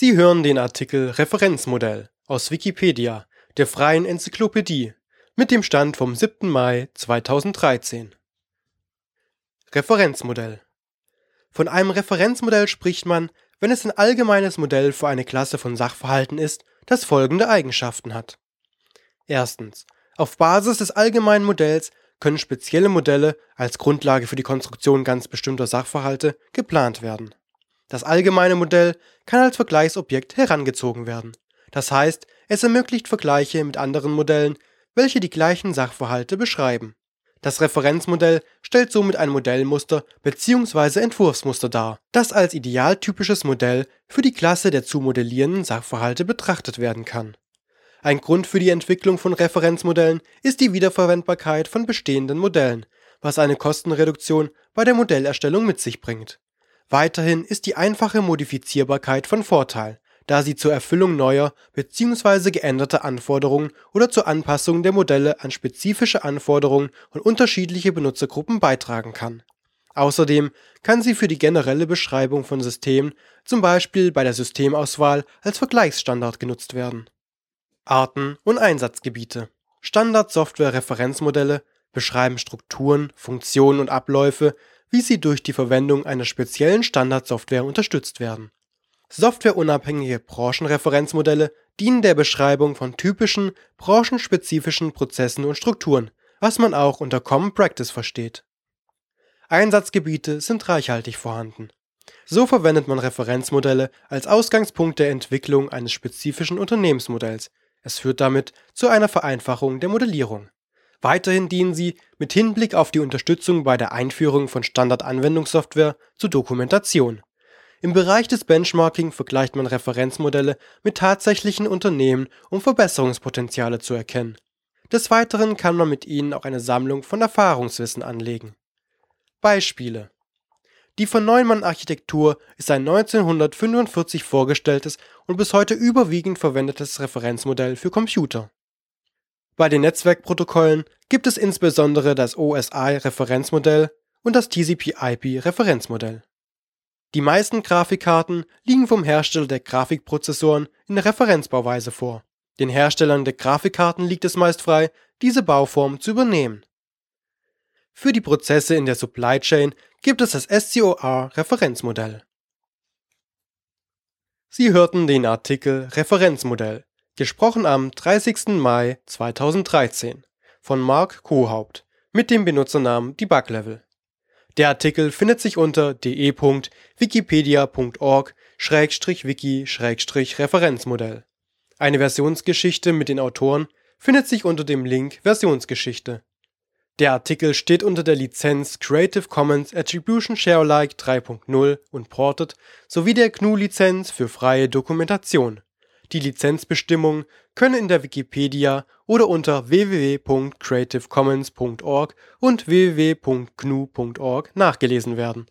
Sie hören den Artikel Referenzmodell, aus Wikipedia, der freien Enzyklopädie. Mit dem Stand vom 7. Mai 2013. Referenzmodell Von einem Referenzmodell spricht man, wenn es ein allgemeines Modell für eine Klasse von Sachverhalten ist, das folgende Eigenschaften hat. Erstens. Auf Basis des allgemeinen Modells können spezielle Modelle als Grundlage für die Konstruktion ganz bestimmter Sachverhalte geplant werden. Das allgemeine Modell kann als Vergleichsobjekt herangezogen werden. Das heißt, es ermöglicht Vergleiche mit anderen Modellen, welche die gleichen Sachverhalte beschreiben. Das Referenzmodell stellt somit ein Modellmuster bzw. Entwurfsmuster dar, das als idealtypisches Modell für die Klasse der zu modellierenden Sachverhalte betrachtet werden kann. Ein Grund für die Entwicklung von Referenzmodellen ist die Wiederverwendbarkeit von bestehenden Modellen, was eine Kostenreduktion bei der Modellerstellung mit sich bringt. Weiterhin ist die einfache Modifizierbarkeit von Vorteil, da sie zur Erfüllung neuer bzw. geänderter Anforderungen oder zur Anpassung der Modelle an spezifische Anforderungen und unterschiedliche Benutzergruppen beitragen kann. Außerdem kann sie für die generelle Beschreibung von Systemen, zum Beispiel bei der Systemauswahl, als Vergleichsstandard genutzt werden. Arten und Einsatzgebiete Standard-Software-Referenzmodelle beschreiben Strukturen, Funktionen und Abläufe, wie sie durch die Verwendung einer speziellen Standardsoftware unterstützt werden Softwareunabhängige Branchenreferenzmodelle dienen der Beschreibung von typischen, branchenspezifischen Prozessen und Strukturen, was man auch unter Common Practice versteht. Einsatzgebiete sind reichhaltig vorhanden. So verwendet man Referenzmodelle als Ausgangspunkt der Entwicklung eines spezifischen Unternehmensmodells. Es führt damit zu einer Vereinfachung der Modellierung. Weiterhin dienen sie mit Hinblick auf die Unterstützung bei der Einführung von Standardanwendungssoftware zur Dokumentation im Bereich des Benchmarking vergleicht man Referenzmodelle mit tatsächlichen Unternehmen, um Verbesserungspotenziale zu erkennen. Des Weiteren kann man mit ihnen auch eine Sammlung von Erfahrungswissen anlegen. Beispiele Die von Neumann Architektur ist ein 1945 vorgestelltes und bis heute überwiegend verwendetes Referenzmodell für Computer. Bei den Netzwerkprotokollen gibt es insbesondere das OSI-Referenzmodell und das TCP/IP-Referenzmodell die meisten Grafikkarten liegen vom Hersteller der Grafikprozessoren in der Referenzbauweise vor. Den Herstellern der Grafikkarten liegt es meist frei, diese Bauform zu übernehmen. Für die Prozesse in der Supply Chain gibt es das SCOR-Referenzmodell. Sie hörten den Artikel Referenzmodell, gesprochen am 30. Mai 2013 von Mark Kohaupt mit dem Benutzernamen DebugLevel. Der Artikel findet sich unter de.wikipedia.org-wiki-referenzmodell. Eine Versionsgeschichte mit den Autoren findet sich unter dem Link Versionsgeschichte. Der Artikel steht unter der Lizenz Creative Commons Attribution Share Alike 3.0 Unported sowie der GNU-Lizenz für freie Dokumentation die Lizenzbestimmungen können in der Wikipedia oder unter www.creativecommons.org und www.gnu.org nachgelesen werden